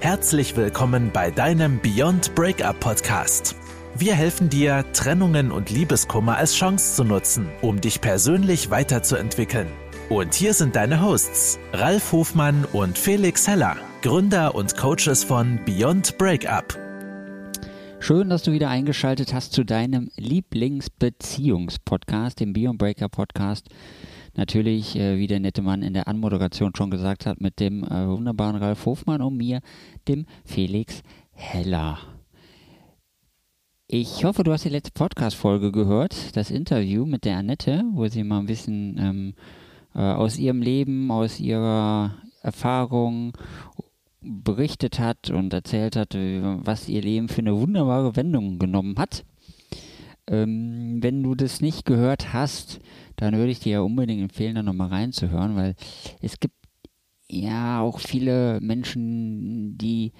Herzlich willkommen bei deinem Beyond Breakup Podcast. Wir helfen dir, Trennungen und Liebeskummer als Chance zu nutzen, um dich persönlich weiterzuentwickeln. Und hier sind deine Hosts, Ralf Hofmann und Felix Heller, Gründer und Coaches von Beyond Breakup. Schön, dass du wieder eingeschaltet hast zu deinem Lieblingsbeziehungspodcast, dem Beyond Breakup Podcast natürlich, äh, wie der nette Mann in der Anmoderation schon gesagt hat, mit dem äh, wunderbaren Ralf Hofmann und mir, dem Felix Heller. Ich hoffe, du hast die letzte Podcast-Folge gehört, das Interview mit der Annette, wo sie mal ein bisschen ähm, äh, aus ihrem Leben, aus ihrer Erfahrung berichtet hat und erzählt hat, was ihr Leben für eine wunderbare Wendung genommen hat. Ähm, wenn du das nicht gehört hast, dann würde ich dir ja unbedingt empfehlen, da nochmal reinzuhören, weil es gibt ja auch viele Menschen, die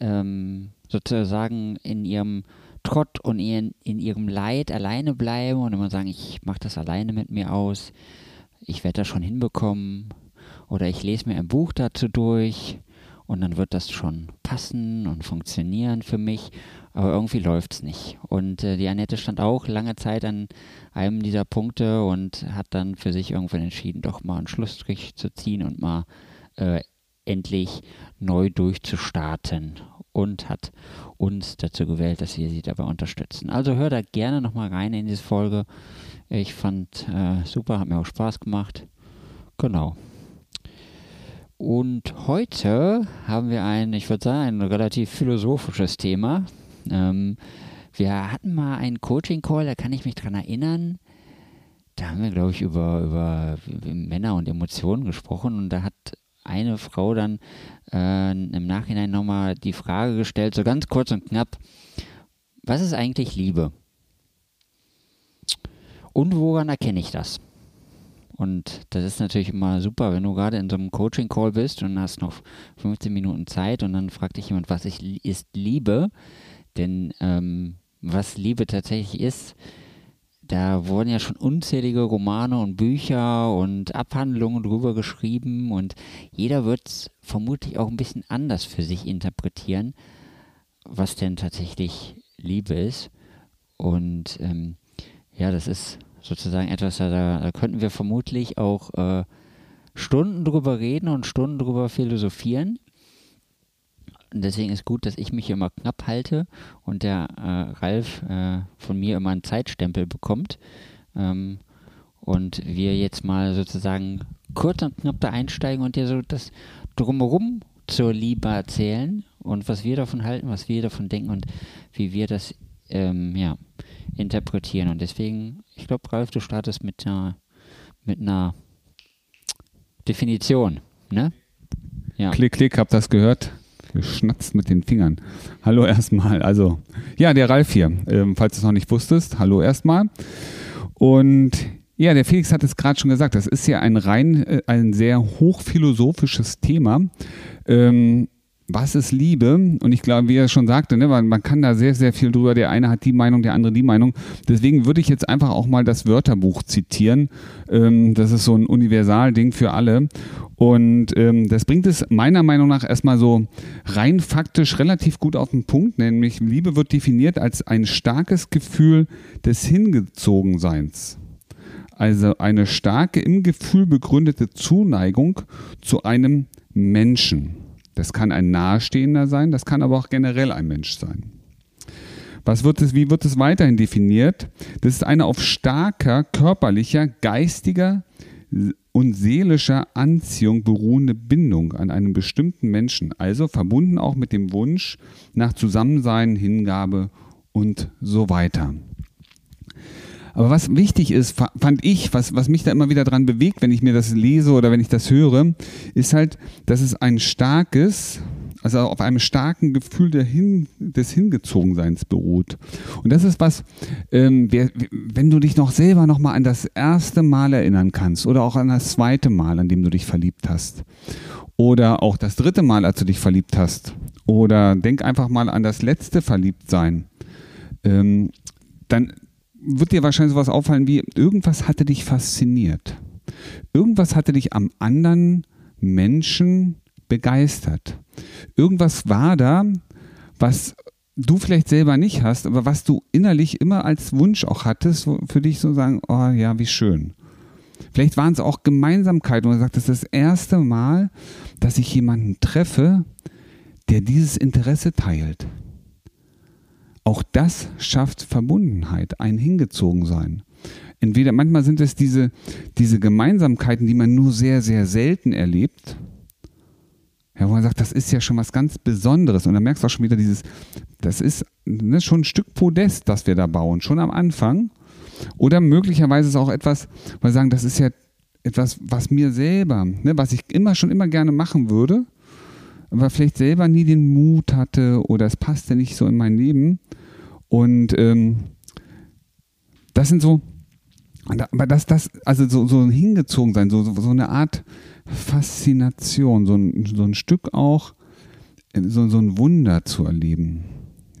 ähm, sozusagen in ihrem Trott und in, in ihrem Leid alleine bleiben und immer sagen, ich mache das alleine mit mir aus, ich werde das schon hinbekommen oder ich lese mir ein Buch dazu durch und dann wird das schon passen und funktionieren für mich aber irgendwie läuft es nicht. Und äh, die Annette stand auch lange Zeit an einem dieser Punkte und hat dann für sich irgendwann entschieden, doch mal einen Schlussstrich zu ziehen und mal äh, endlich neu durchzustarten und hat uns dazu gewählt, dass wir sie dabei unterstützen. Also hör da gerne nochmal rein in diese Folge. Ich fand äh, super, hat mir auch Spaß gemacht. Genau. Und heute haben wir ein, ich würde sagen, ein relativ philosophisches Thema. Ähm, wir hatten mal einen Coaching-Call, da kann ich mich dran erinnern. Da haben wir, glaube ich, über, über Männer und Emotionen gesprochen und da hat eine Frau dann äh, im Nachhinein nochmal die Frage gestellt, so ganz kurz und knapp, was ist eigentlich Liebe? Und woran erkenne ich das? Und das ist natürlich immer super, wenn du gerade in so einem Coaching-Call bist und hast noch 15 Minuten Zeit und dann fragt dich jemand, was ist Liebe? Denn ähm, was Liebe tatsächlich ist, da wurden ja schon unzählige Romane und Bücher und Abhandlungen drüber geschrieben und jeder wird es vermutlich auch ein bisschen anders für sich interpretieren, was denn tatsächlich Liebe ist. Und ähm, ja, das ist sozusagen etwas, da, da könnten wir vermutlich auch äh, Stunden drüber reden und Stunden drüber philosophieren. Und deswegen ist gut, dass ich mich immer knapp halte und der äh, Ralf äh, von mir immer einen Zeitstempel bekommt. Ähm, und wir jetzt mal sozusagen kurz und knapp da einsteigen und dir so das Drumherum zur Liebe erzählen und was wir davon halten, was wir davon denken und wie wir das ähm, ja, interpretieren. Und deswegen, ich glaube, Ralf, du startest mit einer, mit einer Definition. Ne? Ja. Klick, klick, hab das gehört geschnatzt mit den Fingern. Hallo erstmal. Also, ja, der Ralf hier. Ähm, falls du es noch nicht wusstest, hallo erstmal. Und ja, der Felix hat es gerade schon gesagt, das ist ja ein rein, äh, ein sehr hochphilosophisches Thema. Ähm, was ist Liebe? Und ich glaube, wie er schon sagte, ne, man, man kann da sehr, sehr viel drüber. Der eine hat die Meinung, der andere die Meinung. Deswegen würde ich jetzt einfach auch mal das Wörterbuch zitieren. Ähm, das ist so ein Universalding für alle. Und ähm, das bringt es meiner Meinung nach erstmal so rein faktisch relativ gut auf den Punkt, nämlich Liebe wird definiert als ein starkes Gefühl des Hingezogenseins. Also eine starke im Gefühl begründete Zuneigung zu einem Menschen. Das kann ein Nahestehender sein, das kann aber auch generell ein Mensch sein. Was wird es, wie wird es weiterhin definiert? Das ist eine auf starker körperlicher, geistiger und seelischer Anziehung beruhende Bindung an einen bestimmten Menschen, also verbunden auch mit dem Wunsch nach Zusammensein, Hingabe und so weiter. Aber was wichtig ist, fand ich, was, was mich da immer wieder dran bewegt, wenn ich mir das lese oder wenn ich das höre, ist halt, dass es ein starkes, also auf einem starken Gefühl Hin, des Hingezogenseins beruht. Und das ist was, ähm, wer, wenn du dich noch selber noch mal an das erste Mal erinnern kannst oder auch an das zweite Mal, an dem du dich verliebt hast. Oder auch das dritte Mal, als du dich verliebt hast. Oder denk einfach mal an das letzte Verliebtsein, ähm, dann wird dir wahrscheinlich sowas auffallen wie, irgendwas hatte dich fasziniert. Irgendwas hatte dich am anderen Menschen begeistert. Irgendwas war da, was du vielleicht selber nicht hast, aber was du innerlich immer als Wunsch auch hattest, für dich so sagen, oh ja, wie schön. Vielleicht waren es auch Gemeinsamkeiten, wo du sagst, das ist das erste Mal, dass ich jemanden treffe, der dieses Interesse teilt. Auch das schafft Verbundenheit, ein Hingezogensein. Entweder manchmal sind es diese, diese Gemeinsamkeiten, die man nur sehr, sehr selten erlebt. Ja, wo man sagt, das ist ja schon was ganz Besonderes. Und dann merkst du auch schon wieder dieses, das ist ne, schon ein Stück Podest, das wir da bauen, schon am Anfang. Oder möglicherweise ist auch etwas, wo wir sagen, das ist ja etwas, was mir selber, ne, was ich immer schon immer gerne machen würde, aber vielleicht selber nie den Mut hatte oder es passte nicht so in mein Leben. Und ähm, das sind so, aber das, das, also so, so hingezogen sein, so, so eine Art Faszination, so ein, so ein Stück auch, so, so ein Wunder zu erleben.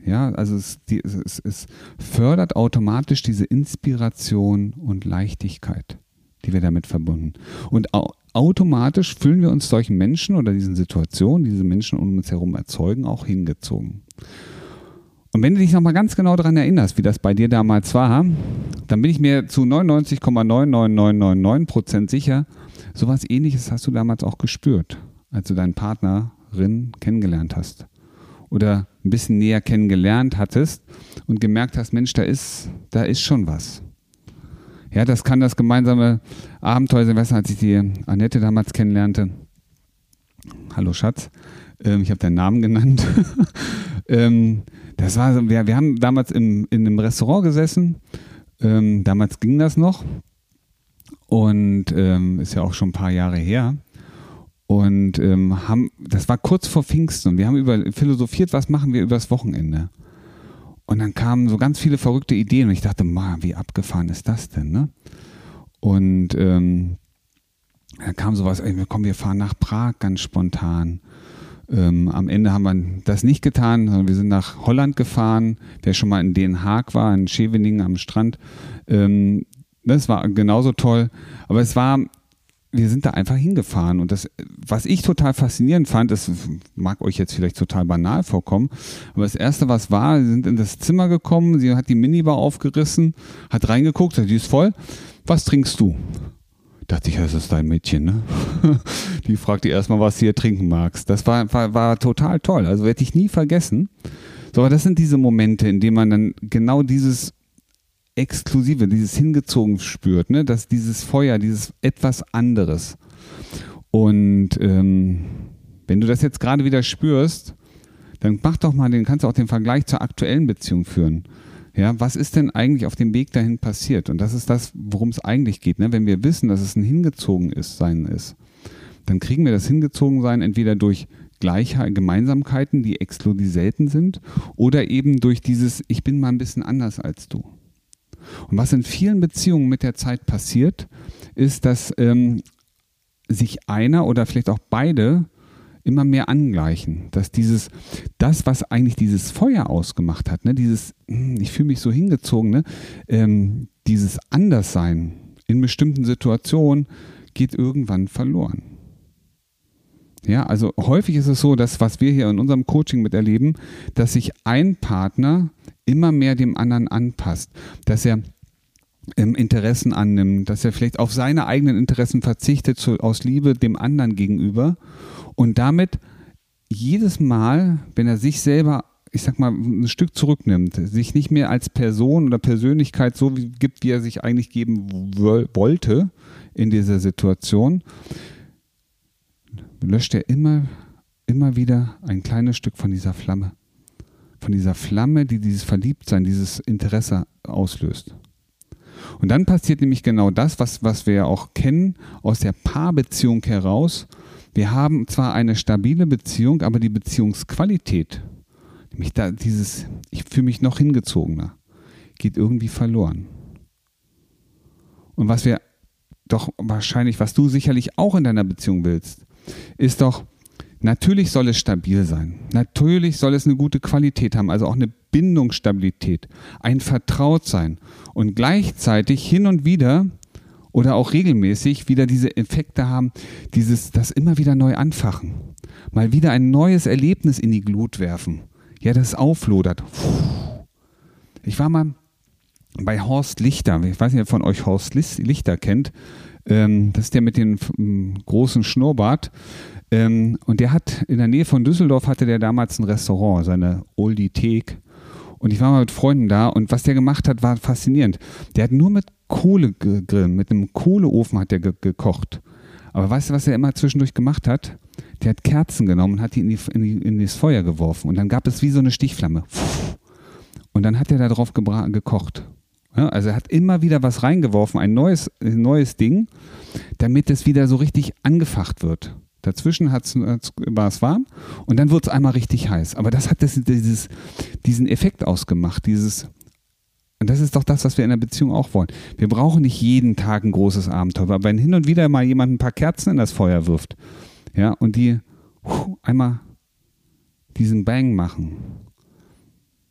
Ja, also es, die, es, es fördert automatisch diese Inspiration und Leichtigkeit, die wir damit verbunden. Und au automatisch fühlen wir uns solchen Menschen oder diesen Situationen, die diese Menschen um uns herum erzeugen, auch hingezogen. Und wenn du dich nochmal ganz genau daran erinnerst, wie das bei dir damals war, dann bin ich mir zu 99,99999 Prozent sicher, sowas ähnliches hast du damals auch gespürt, als du deinen Partnerin kennengelernt hast. Oder ein bisschen näher kennengelernt hattest und gemerkt hast, Mensch, da ist, da ist schon was. Ja, das kann das gemeinsame Abenteuer sein, als ich die Annette damals kennenlernte. Hallo Schatz, ähm, ich habe deinen Namen genannt. ähm, das war so, wir, wir haben damals im, in einem Restaurant gesessen. Ähm, damals ging das noch. Und ähm, ist ja auch schon ein paar Jahre her. Und ähm, haben, das war kurz vor Pfingsten und wir haben über philosophiert, was machen wir übers Wochenende. Und dann kamen so ganz viele verrückte Ideen und ich dachte, ma, wie abgefahren ist das denn, ne? Und ähm, dann kam sowas, ey, komm, wir fahren nach Prag ganz spontan. Ähm, am Ende haben wir das nicht getan, sondern wir sind nach Holland gefahren. Wer schon mal in Den Haag war, in Scheveningen am Strand, ähm, das war genauso toll. Aber es war, wir sind da einfach hingefahren. Und das, was ich total faszinierend fand, das mag euch jetzt vielleicht total banal vorkommen, aber das erste, was war, sie sind in das Zimmer gekommen, sie hat die Minibar aufgerissen, hat reingeguckt, die ist voll. Was trinkst du? dachte ich, das ist dein Mädchen, ne? Die fragt dir erstmal, was du hier trinken magst. Das war, war, war total toll. Also werde ich nie vergessen. So, aber das sind diese Momente, in denen man dann genau dieses Exklusive, dieses Hingezogen spürt, ne? Dass dieses Feuer, dieses etwas anderes. Und ähm, wenn du das jetzt gerade wieder spürst, dann mach doch mal den, kannst du auch den Vergleich zur aktuellen Beziehung führen. Ja, was ist denn eigentlich auf dem Weg dahin passiert? Und das ist das, worum es eigentlich geht. Ne? Wenn wir wissen, dass es ein hingezogen ist, sein ist, dann kriegen wir das hingezogen sein entweder durch Gleichheit, Gemeinsamkeiten, die exklusiv selten sind, oder eben durch dieses, ich bin mal ein bisschen anders als du. Und was in vielen Beziehungen mit der Zeit passiert, ist, dass ähm, sich einer oder vielleicht auch beide immer mehr angleichen. Dass dieses, das, was eigentlich dieses Feuer ausgemacht hat, ne, dieses, hm, ich fühle mich so hingezogen, ne, ähm, dieses Anderssein in bestimmten Situationen geht irgendwann verloren. Ja, also häufig ist es so, dass was wir hier in unserem Coaching miterleben, dass sich ein Partner immer mehr dem anderen anpasst, dass er ähm, Interessen annimmt, dass er vielleicht auf seine eigenen Interessen verzichtet zu, aus Liebe dem anderen gegenüber und damit jedes Mal, wenn er sich selber, ich sag mal, ein Stück zurücknimmt, sich nicht mehr als Person oder Persönlichkeit so gibt, wie er sich eigentlich geben wollte in dieser Situation, löscht er immer, immer wieder ein kleines Stück von dieser Flamme. Von dieser Flamme, die dieses Verliebtsein, dieses Interesse auslöst. Und dann passiert nämlich genau das, was, was wir ja auch kennen aus der Paarbeziehung heraus, wir haben zwar eine stabile Beziehung, aber die Beziehungsqualität, nämlich da dieses, ich fühle mich noch hingezogener, geht irgendwie verloren. Und was wir doch wahrscheinlich, was du sicherlich auch in deiner Beziehung willst, ist doch, natürlich soll es stabil sein. Natürlich soll es eine gute Qualität haben, also auch eine Bindungsstabilität, ein Vertrautsein und gleichzeitig hin und wieder oder auch regelmäßig wieder diese Effekte haben, dieses, das immer wieder neu anfachen. Mal wieder ein neues Erlebnis in die Glut werfen. Ja, das auflodert. Ich war mal bei Horst Lichter. Ich weiß nicht, wer von euch Horst Lichter kennt. Ähm, das ist der mit dem großen Schnurrbart. Ähm, und der hat in der Nähe von Düsseldorf hatte der damals ein Restaurant, seine Oldie Thek. Und ich war mal mit Freunden da und was der gemacht hat, war faszinierend. Der hat nur mit Kohle gegrillt, mit einem Kohleofen hat der ge gekocht. Aber weißt du, was er immer zwischendurch gemacht hat? Der hat Kerzen genommen und hat die in, die, in, die, in das Feuer geworfen. Und dann gab es wie so eine Stichflamme. Und dann hat er da drauf gekocht. Ja, also er hat immer wieder was reingeworfen, ein neues, ein neues Ding, damit es wieder so richtig angefacht wird. Dazwischen hat's, war es warm und dann wird es einmal richtig heiß. Aber das hat das, dieses, diesen Effekt ausgemacht, dieses, und das ist doch das, was wir in der Beziehung auch wollen. Wir brauchen nicht jeden Tag ein großes Abenteuer, aber wenn hin und wieder mal jemand ein paar Kerzen in das Feuer wirft, ja, und die einmal diesen Bang machen,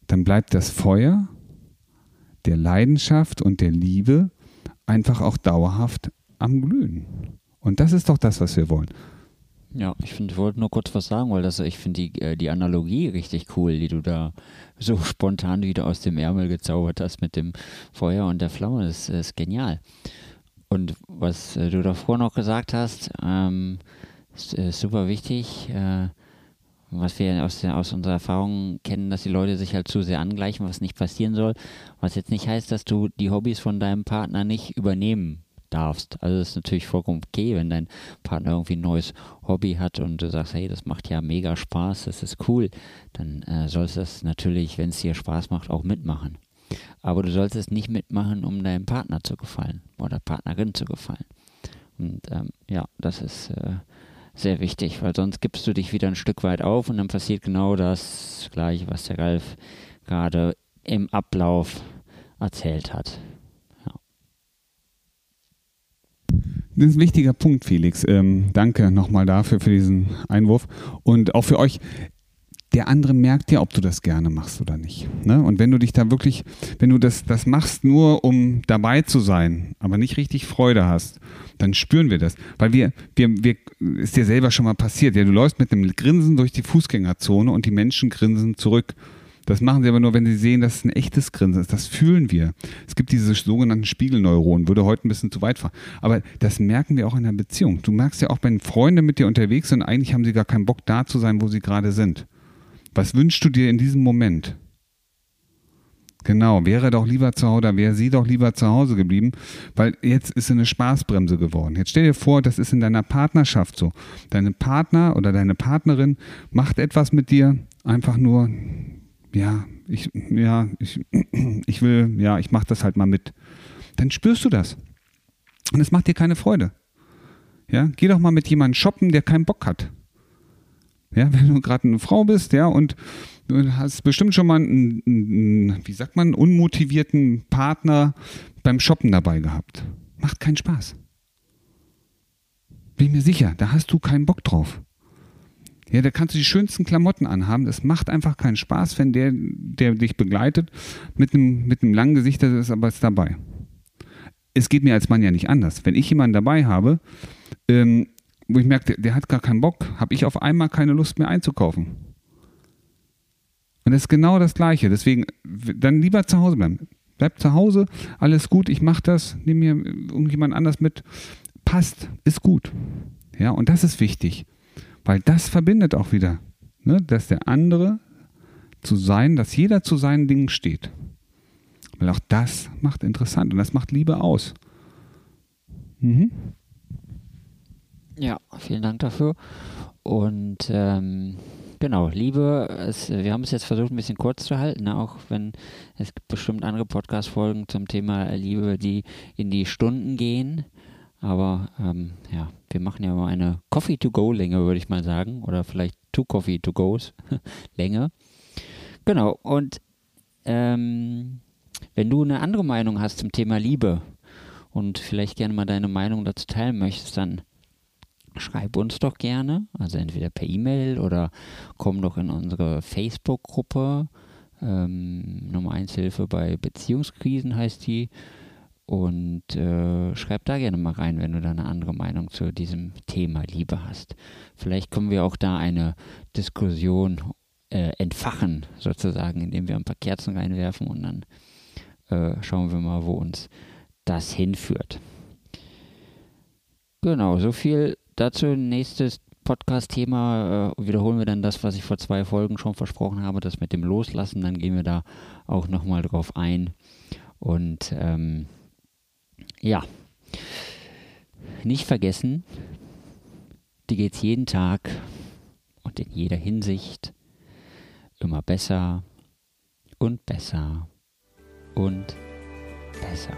dann bleibt das Feuer der Leidenschaft und der Liebe einfach auch dauerhaft am Glühen. Und das ist doch das, was wir wollen. Ja, ich finde, wollte nur kurz was sagen, weil das, ich finde die, äh, die Analogie richtig cool, die du da so spontan wieder aus dem Ärmel gezaubert hast mit dem Feuer und der Flamme. Das ist genial. Und was äh, du davor noch gesagt hast, ähm, ist, ist, super wichtig. Äh, was wir aus, aus unserer Erfahrung kennen, dass die Leute sich halt zu sehr angleichen, was nicht passieren soll. Was jetzt nicht heißt, dass du die Hobbys von deinem Partner nicht übernehmen darfst. Also es ist natürlich vollkommen okay, wenn dein Partner irgendwie ein neues Hobby hat und du sagst, hey, das macht ja mega Spaß, das ist cool, dann äh, sollst du das natürlich, wenn es dir Spaß macht, auch mitmachen. Aber du sollst es nicht mitmachen, um deinem Partner zu gefallen oder Partnerin zu gefallen. Und ähm, ja, das ist äh, sehr wichtig, weil sonst gibst du dich wieder ein Stück weit auf und dann passiert genau das gleiche, was der Ralf gerade im Ablauf erzählt hat. Das ist ein wichtiger Punkt, Felix. Ähm, danke nochmal dafür, für diesen Einwurf. Und auch für euch, der andere merkt ja, ob du das gerne machst oder nicht. Ne? Und wenn du dich da wirklich, wenn du das, das machst nur, um dabei zu sein, aber nicht richtig Freude hast, dann spüren wir das. Weil wir, wir, wir, ist dir selber schon mal passiert. Ja, du läufst mit einem Grinsen durch die Fußgängerzone und die Menschen grinsen zurück. Das machen sie aber nur, wenn sie sehen, dass es ein echtes Grinsen ist. Das fühlen wir. Es gibt diese sogenannten Spiegelneuronen, würde heute ein bisschen zu weit fahren. Aber das merken wir auch in der Beziehung. Du merkst ja auch, wenn Freunde mit dir unterwegs sind, eigentlich haben sie gar keinen Bock da zu sein, wo sie gerade sind. Was wünschst du dir in diesem Moment? Genau, wäre doch lieber zu Hause, wäre sie doch lieber zu Hause geblieben, weil jetzt ist sie eine Spaßbremse geworden. Jetzt stell dir vor, das ist in deiner Partnerschaft so. Deine Partner oder deine Partnerin macht etwas mit dir, einfach nur, ja, ich, ja, ich, ich will, ja, ich mach das halt mal mit. Dann spürst du das. Und es macht dir keine Freude. Ja, geh doch mal mit jemandem shoppen, der keinen Bock hat. Ja, wenn du gerade eine Frau bist, ja, und du hast bestimmt schon mal einen, einen, wie sagt man, unmotivierten Partner beim Shoppen dabei gehabt. Macht keinen Spaß. Bin mir sicher, da hast du keinen Bock drauf. Ja, da kannst du die schönsten Klamotten anhaben. Das macht einfach keinen Spaß, wenn der, der dich begleitet, mit einem, mit einem langen Gesicht, das ist aber jetzt dabei. Es geht mir als Mann ja nicht anders. Wenn ich jemanden dabei habe, ähm, wo ich merke, der, hat gar keinen Bock, habe ich auf einmal keine Lust mehr einzukaufen. Und das ist genau das Gleiche. Deswegen dann lieber zu Hause bleiben. Bleib zu Hause, alles gut, ich mache das, nehme mir irgendjemand anders mit. Passt, ist gut. Ja, und das ist wichtig. Weil das verbindet auch wieder, ne, dass der andere zu sein, dass jeder zu seinen Dingen steht. Weil auch das macht interessant und das macht Liebe aus. Mhm. Ja, vielen Dank dafür. Und ähm, genau, Liebe, es, wir haben es jetzt versucht, ein bisschen kurz zu halten, ne? auch wenn es gibt bestimmt andere Podcast-Folgen zum Thema Liebe, die in die Stunden gehen. Aber ähm, ja, wir machen ja mal eine Coffee-to-go-Länge, würde ich mal sagen. Oder vielleicht two Coffee-to-goes Länge. Genau. Und ähm, wenn du eine andere Meinung hast zum Thema Liebe und vielleicht gerne mal deine Meinung dazu teilen möchtest, dann schreib uns doch gerne. Also entweder per E-Mail oder komm doch in unsere Facebook-Gruppe. Ähm, Nummer 1 Hilfe bei Beziehungskrisen heißt die. Und äh, schreib da gerne mal rein, wenn du da eine andere Meinung zu diesem Thema Liebe hast. Vielleicht können wir auch da eine Diskussion äh, entfachen, sozusagen, indem wir ein paar Kerzen reinwerfen und dann äh, schauen wir mal, wo uns das hinführt. Genau, so viel dazu. Nächstes Podcast-Thema äh, wiederholen wir dann das, was ich vor zwei Folgen schon versprochen habe, das mit dem Loslassen. Dann gehen wir da auch nochmal drauf ein. Und ähm, ja, nicht vergessen, dir geht es jeden Tag und in jeder Hinsicht immer besser und besser und besser.